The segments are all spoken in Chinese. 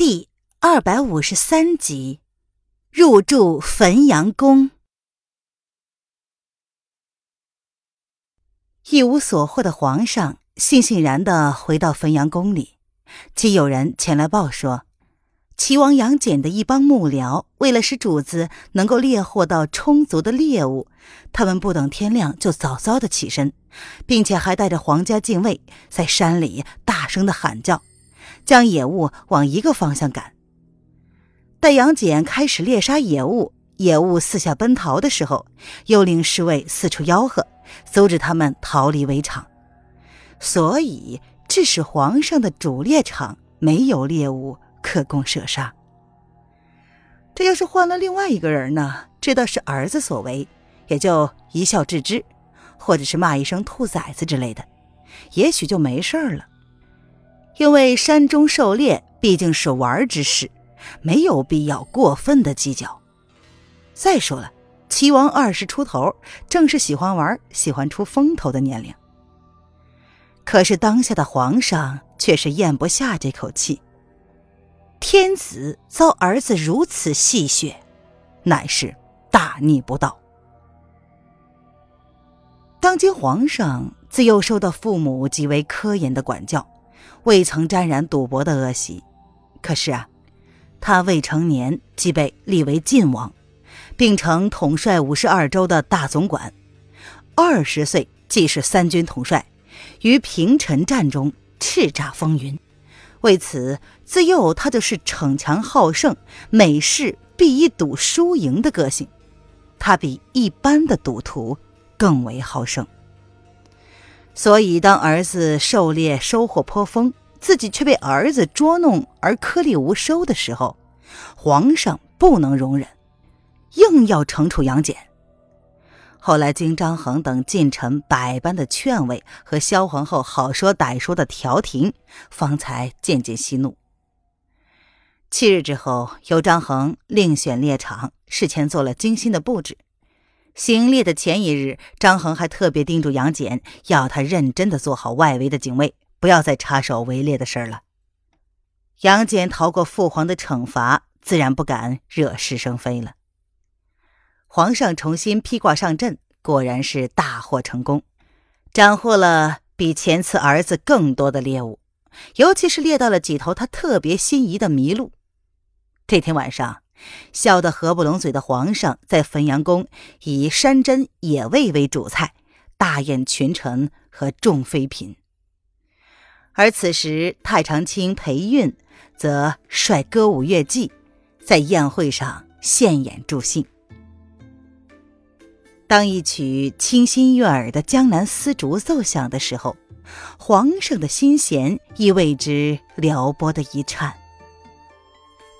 第二百五十三集，入住汾阳宫。一无所获的皇上悻悻然的回到汾阳宫里，即有人前来报说，齐王杨戬的一帮幕僚为了使主子能够猎获到充足的猎物，他们不等天亮就早早的起身，并且还带着皇家禁卫在山里大声的喊叫。将野物往一个方向赶。待杨戬开始猎杀野物，野物四下奔逃的时候，又令侍卫四处吆喝，阻止他们逃离围场，所以致使皇上的主猎场没有猎物可供射杀。这要是换了另外一个人呢？知道是儿子所为，也就一笑置之，或者是骂一声“兔崽子”之类的，也许就没事了。因为山中狩猎毕竟是玩之事，没有必要过分的计较。再说了，齐王二十出头，正是喜欢玩、喜欢出风头的年龄。可是当下的皇上却是咽不下这口气。天子遭儿子如此戏谑，乃是大逆不道。当今皇上自幼受到父母极为苛严的管教。未曾沾染赌博的恶习，可是啊，他未成年即被立为晋王，并成统帅五十二州的大总管。二十岁即是三军统帅，于平陈战中叱咤风云。为此，自幼他就是逞强好胜，每事必以赌输赢的个性。他比一般的赌徒更为好胜。所以，当儿子狩猎收获颇丰，自己却被儿子捉弄而颗粒无收的时候，皇上不能容忍，硬要惩处杨戬。后来经张衡等近臣百般的劝慰和萧皇后好说歹说的调停，方才渐渐息怒。七日之后，由张衡另选猎场，事前做了精心的布置。行猎的前一日，张衡还特别叮嘱杨戬，要他认真的做好外围的警卫，不要再插手围猎的事儿了。杨戬逃过父皇的惩罚，自然不敢惹是生非了。皇上重新披挂上阵，果然是大获成功，斩获了比前次儿子更多的猎物，尤其是猎到了几头他特别心仪的麋鹿。这天晚上。笑得合不拢嘴的皇上，在汾阳宫以山珍野味为主菜，大宴群臣和众妃嫔。而此时，太常卿裴韵则率歌舞乐伎，在宴会上献演助兴。当一曲清新悦耳的江南丝竹奏响的时候，皇上的心弦亦为之撩拨的一颤。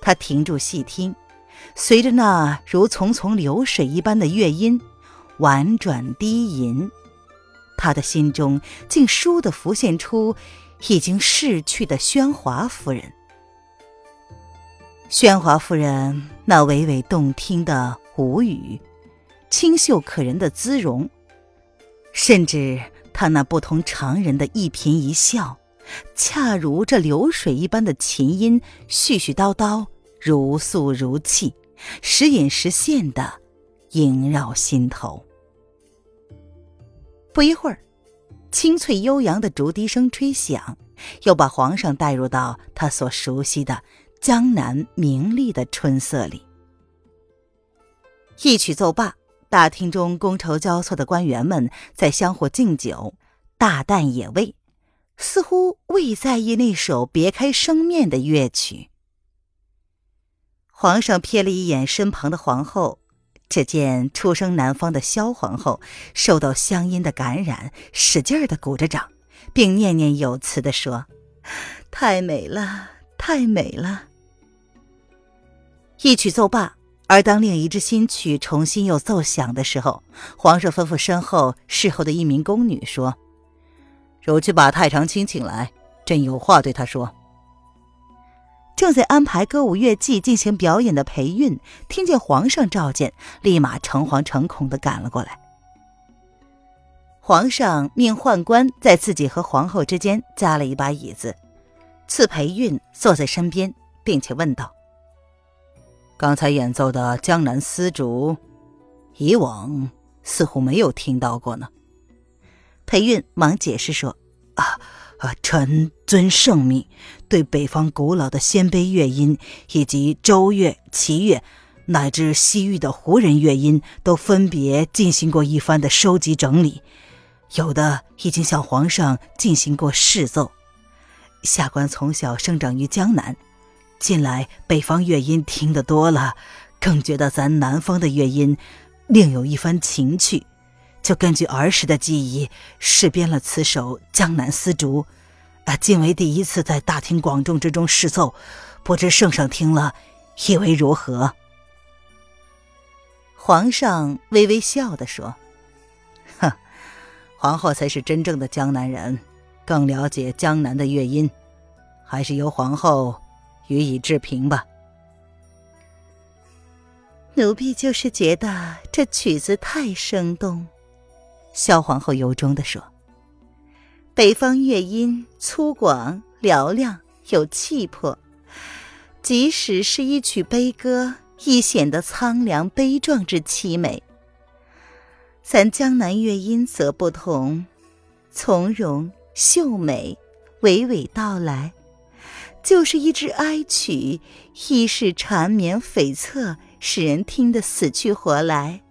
他停住细听。随着那如淙淙流水一般的乐音，婉转低吟，他的心中竟倏地浮现出已经逝去的宣华夫人。宣华夫人那娓娓动听的舞语，清秀可人的姿容，甚至她那不同常人的一颦一笑，恰如这流水一般的琴音，絮絮叨叨，如诉如泣。时隐时现的萦绕心头。不一会儿，清脆悠扬的竹笛声吹响，又把皇上带入到他所熟悉的江南明丽的春色里。一曲奏罢，大厅中觥筹交错的官员们在相互敬酒、大啖野味，似乎未在意那首别开生面的乐曲。皇上瞥了一眼身旁的皇后，只见出生南方的萧皇后受到乡音的感染，使劲儿的鼓着掌，并念念有词的说：“太美了，太美了。”一曲奏罢，而当另一支新曲重新又奏响的时候，皇上吩咐身后侍候的一名宫女说：“如去把太常卿请来，朕有话对他说。”正在安排歌舞乐伎进行表演的裴韵，听见皇上召见，立马诚惶诚恐的赶了过来。皇上命宦官在自己和皇后之间加了一把椅子，赐裴韵坐在身边，并且问道：“刚才演奏的江南丝竹，以往似乎没有听到过呢。”裴韵忙解释说：“啊啊，臣遵圣命，对北方古老的鲜卑乐音以及周乐、齐乐。”乃至西域的胡人乐音都分别进行过一番的收集整理，有的已经向皇上进行过试奏。下官从小生长于江南，近来北方乐音听得多了，更觉得咱南方的乐音另有一番情趣，就根据儿时的记忆试编了此首《江南丝竹》。啊，今为第一次在大庭广众之中试奏，不知圣上听了以为如何？皇上微微笑的说：“哼，皇后才是真正的江南人，更了解江南的乐音，还是由皇后予以置评吧。”奴婢就是觉得这曲子太生动。”萧皇后由衷地说：“北方乐音粗犷嘹亮，有气魄，即使是一曲悲歌。”亦显得苍凉悲壮之凄美。咱江南乐音则不同，从容秀美，娓娓道来，就是一支哀曲，亦是缠绵悱恻，使人听得死去活来。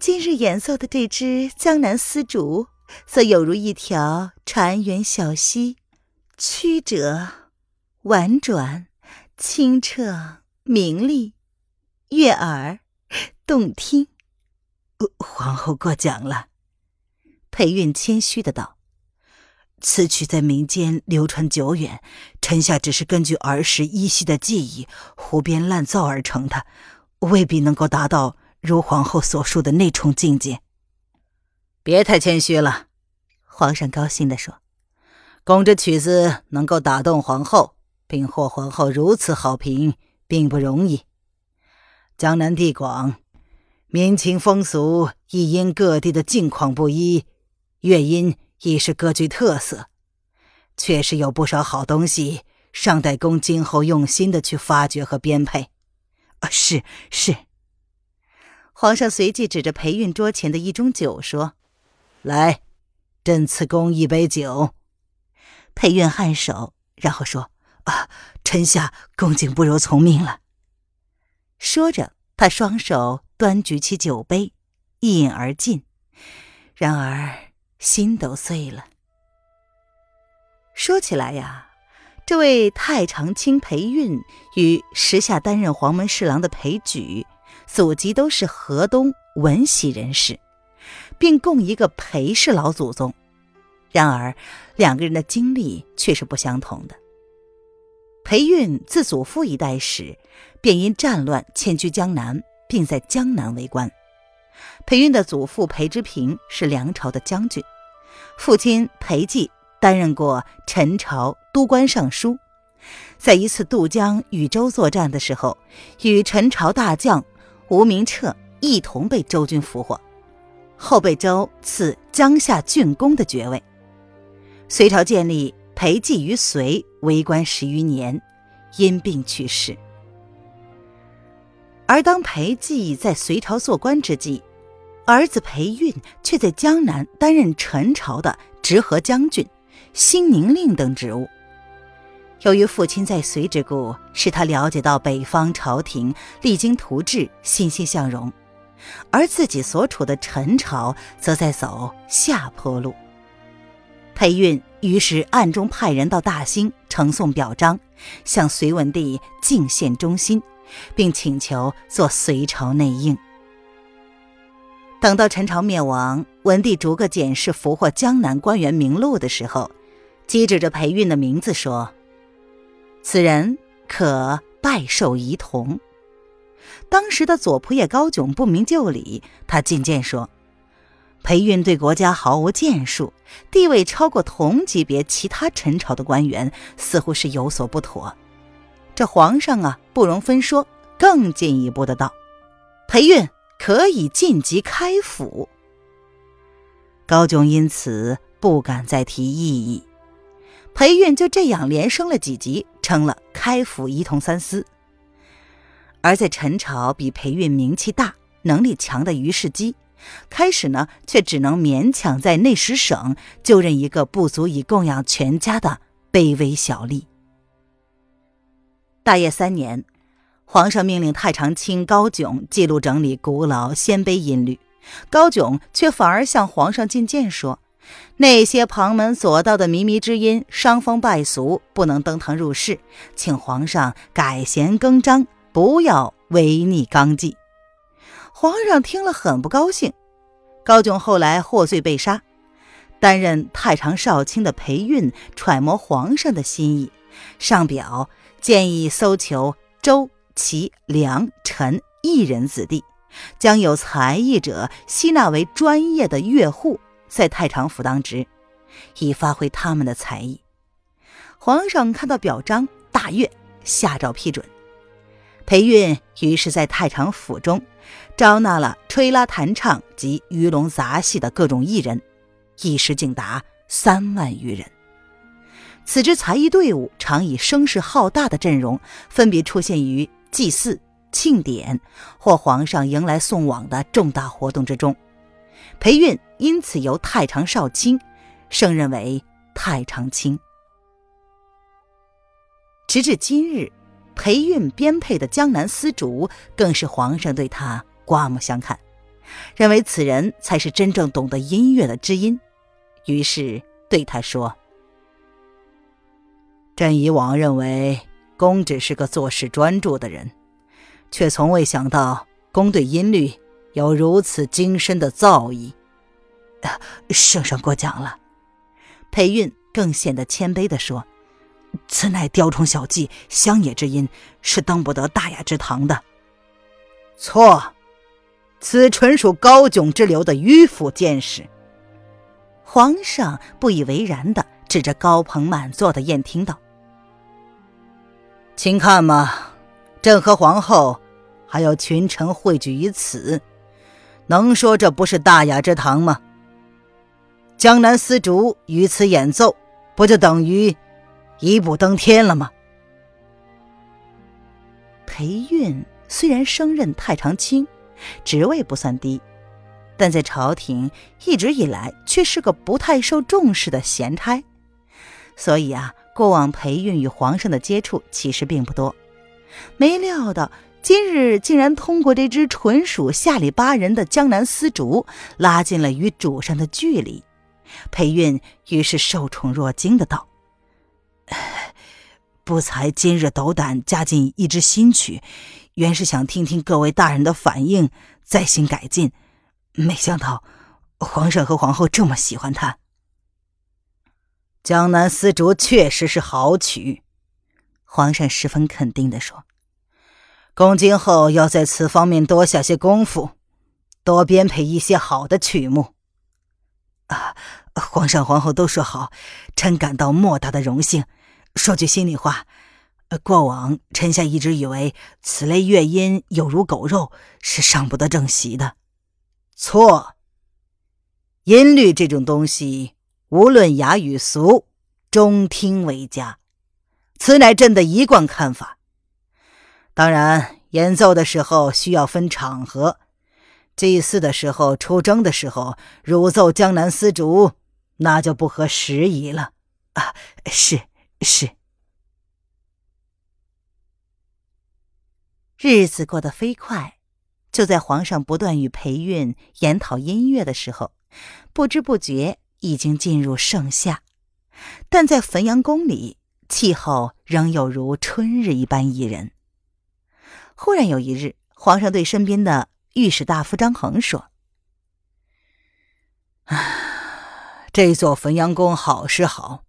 今日演奏的这支江南丝竹，则有如一条潺湲小溪，曲折婉转，清澈。明丽，悦耳，动听。皇后过奖了。裴韵谦虚的道：“此曲在民间流传久远，臣下只是根据儿时依稀的记忆胡编乱造而成的，未必能够达到如皇后所述的那重境界。”别太谦虚了。皇上高兴的说：“宫这曲子能够打动皇后，并获皇后如此好评。”并不容易。江南地广，民情风俗亦因各地的境况不一，乐音亦是各具特色。确实有不少好东西，尚待公今后用心的去发掘和编配。啊，是是。皇上随即指着裴韵桌前的一盅酒说：“来，朕赐公一杯酒。”裴韵颔首，然后说。啊，臣下恭敬不如从命了。说着，他双手端举起酒杯，一饮而尽。然而心都碎了。说起来呀，这位太常卿裴韵与时下担任黄门侍郎的裴举，祖籍都是河东闻喜人士，并共一个裴氏老祖宗。然而两个人的经历却是不相同的。裴韵自祖父一代时，便因战乱迁居江南，并在江南为官。裴韵的祖父裴之平是梁朝的将军，父亲裴寂担任过陈朝都官尚书，在一次渡江与周作战的时候，与陈朝大将吴明彻一同被周军俘获，后被周赐江夏郡公的爵位。隋朝建立。裴寂于隋为官十余年，因病去世。而当裴寂在隋朝做官之际，儿子裴韵却在江南担任陈朝的直河将军、兴宁令等职务。由于父亲在隋之故，使他了解到北方朝廷励精图治、欣欣向荣，而自己所处的陈朝则在走下坡路。裴韵于是暗中派人到大兴呈送表彰，向隋文帝敬献忠心，并请求做隋朝内应。等到陈朝灭亡，文帝逐个检视俘获江南官员名录的时候，即指着裴韵的名字说：“此人可拜受仪同。”当时的左仆射高炯不明就里，他进谏说。裴韵对国家毫无建树，地位超过同级别其他陈朝的官员，似乎是有所不妥。这皇上啊，不容分说，更进一步的道：“裴韵可以晋级开府。”高炯因此不敢再提异议。裴韵就这样连升了几级，成了开府仪同三司。而在陈朝，比裴韵名气大、能力强的于世基，开始呢却只能勉强在内史省就任一个不足以供养全家的卑微小吏。大业三年，皇上命令太常卿高炯记录整理古老鲜卑音律，高炯却反而向皇上进谏说。那些旁门左道的靡靡之音，伤风败俗，不能登堂入室，请皇上改弦更张，不要违逆纲纪。皇上听了很不高兴。高炯后来获罪被杀，担任太常少卿的裴运揣摩皇上的心意，上表建议搜求周、齐、梁、陈一人子弟，将有才艺者吸纳为专业的乐户。在太常府当职，以发挥他们的才艺。皇上看到表彰，大悦，下诏批准。裴运于是在太常府中招纳了吹拉弹唱及鱼龙杂戏的各种艺人，一时竟达三万余人。此支才艺队伍常以声势浩大的阵容，分别出现于祭祀、庆典或皇上迎来送往的重大活动之中。裴运因此由太常少卿升任为太常卿。直至今日，裴运编配的江南丝竹更是皇上对他刮目相看，认为此人才是真正懂得音乐的知音，于是对他说：“朕以往认为公只是个做事专注的人，却从未想到公对音律。”有如此精深的造诣，圣上过奖了。裴韵更显得谦卑地说：“此乃雕虫小技、乡野之音，是登不得大雅之堂的。”错，此纯属高炯之流的迂腐见识。皇上不以为然的指着高朋满座的宴厅道：“请看嘛，朕和皇后，还有群臣汇聚于此。”能说这不是大雅之堂吗？江南丝竹于此演奏，不就等于一步登天了吗？裴运虽然升任太常卿，职位不算低，但在朝廷一直以来却是个不太受重视的闲差，所以啊，过往裴运与皇上的接触其实并不多。没料到。今日竟然通过这只纯属下里巴人的江南丝竹，拉近了与主上的距离。裴韵于是受宠若惊的道：“ 不才今日斗胆加进一支新曲，原是想听听各位大人的反应，再行改进。没想到皇上和皇后这么喜欢他。江南丝竹确实是好曲。”皇上十分肯定的说。公今后要在此方面多下些功夫，多编配一些好的曲目。啊，皇上皇后都说好，臣感到莫大的荣幸。说句心里话，过往臣下一直以为此类乐音有如狗肉，是上不得正席的。错，音律这种东西，无论雅与俗，中听为佳。此乃朕的一贯看法。当然，演奏的时候需要分场合。祭祀的时候、出征的时候，汝奏江南丝竹，那就不合时宜了。啊，是是。日子过得飞快，就在皇上不断与裴韵研讨音乐的时候，不知不觉已经进入盛夏。但在汾阳宫里，气候仍有如春日一般宜人。忽然有一日，皇上对身边的御史大夫张衡说：“啊，这座汾阳宫好是好，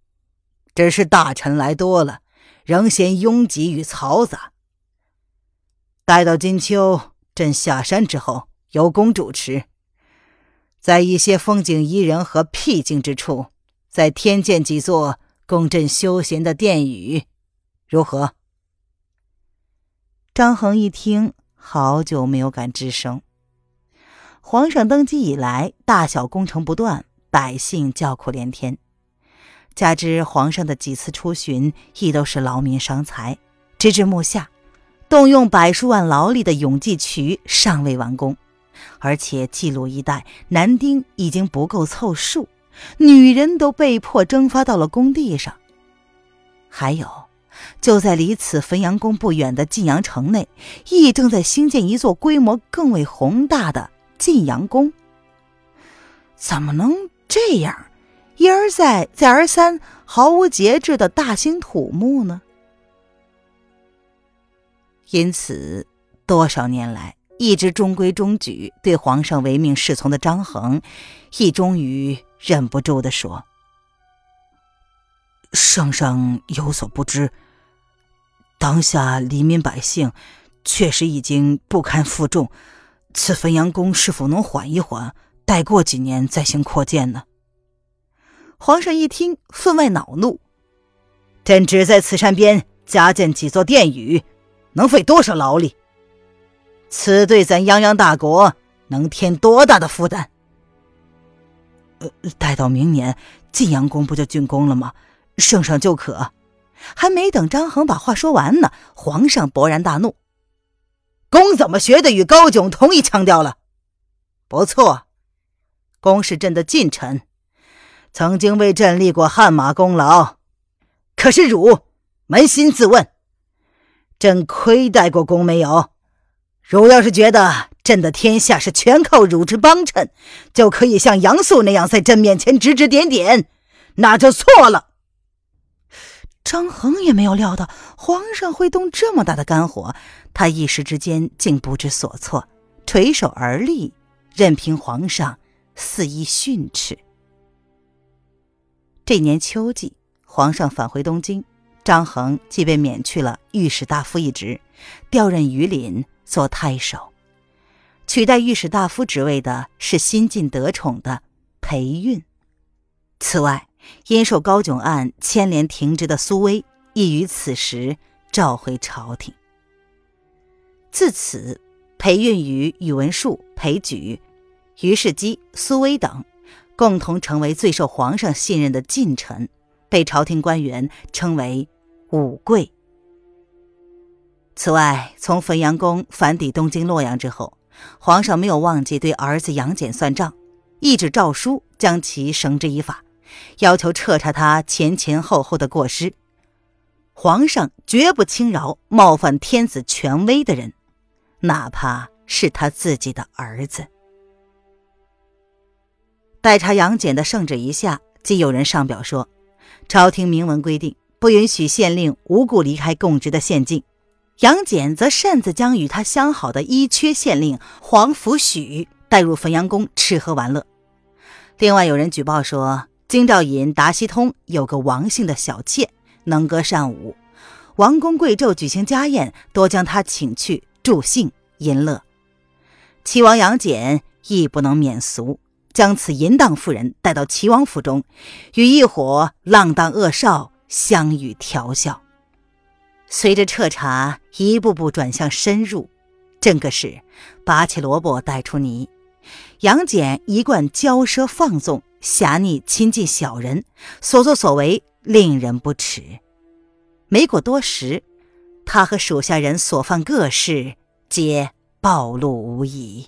只是大臣来多了，仍嫌拥挤与嘈杂。待到金秋，朕下山之后，由公主持，在一些风景宜人和僻静之处，再添建几座供朕休闲的殿宇，如何？”张衡一听，好久没有敢吱声。皇上登基以来，大小工程不断，百姓叫苦连天。加之皇上的几次出巡亦都是劳民伤财，直至目下，动用百数万劳力的永济渠尚未完工，而且冀鲁一带男丁已经不够凑数，女人都被迫蒸发到了工地上。还有，就在离此汾阳宫不远的晋阳城内，亦正在兴建一座规模更为宏大的晋阳宫。怎么能这样？一而再，再而三，毫无节制的大兴土木呢？因此，多少年来一直中规中矩、对皇上唯命是从的张衡，亦终于忍不住的说：“圣上有所不知，当下黎民百姓确实已经不堪负重，此汾阳宫是否能缓一缓，待过几年再行扩建呢？”皇上一听，分外恼怒：“朕只在此山边加建几座殿宇，能费多少劳力？此对咱泱泱大国能添多大的负担？”呃，待到明年晋阳宫不就竣工了吗？圣上就可。还没等张衡把话说完呢，皇上勃然大怒：“公怎么学的与高炯同一腔调了？不错，公是朕的近臣。”曾经为朕立过汗马功劳，可是汝扪心自问，朕亏待过公没有？汝要是觉得朕的天下是全靠汝之帮衬，就可以像杨素那样在朕面前指指点点，那就错了。张衡也没有料到皇上会动这么大的肝火，他一时之间竟不知所措，垂手而立，任凭皇上肆意训斥。这年秋季，皇上返回东京，张衡即被免去了御史大夫一职，调任榆林做太守。取代御史大夫职位的是新晋得宠的裴运。此外，因受高炯案牵连停职的苏威，亦于此时召回朝廷。自此，裴运与宇文述、裴举、于世基、苏威等。共同成为最受皇上信任的近臣，被朝廷官员称为五贵。此外，从汾阳宫返抵东京洛阳之后，皇上没有忘记对儿子杨戬算账，一纸诏书将其绳之以法，要求彻查他前前后后的过失。皇上绝不轻饶冒犯天子权威的人，哪怕是他自己的儿子。待查杨戬的圣旨一下，即有人上表说，朝廷明文规定，不允许县令无故离开供职的县境。杨戬则擅自将与他相好的伊阙县令黄福许带入汾阳宫吃喝玩乐。另外有人举报说，京兆尹达西通有个王姓的小妾，能歌善舞，王公贵胄举行家宴，多将他请去助兴淫乐。齐王杨戬亦不能免俗。将此淫荡妇人带到齐王府中，与一伙浪荡恶少相与调笑。随着彻查一步步转向深入，正个是拔起萝卜带出泥。杨戬一贯骄奢放纵、侠逆亲近小人，所作所为令人不齿。没过多时，他和属下人所犯各事皆暴露无遗。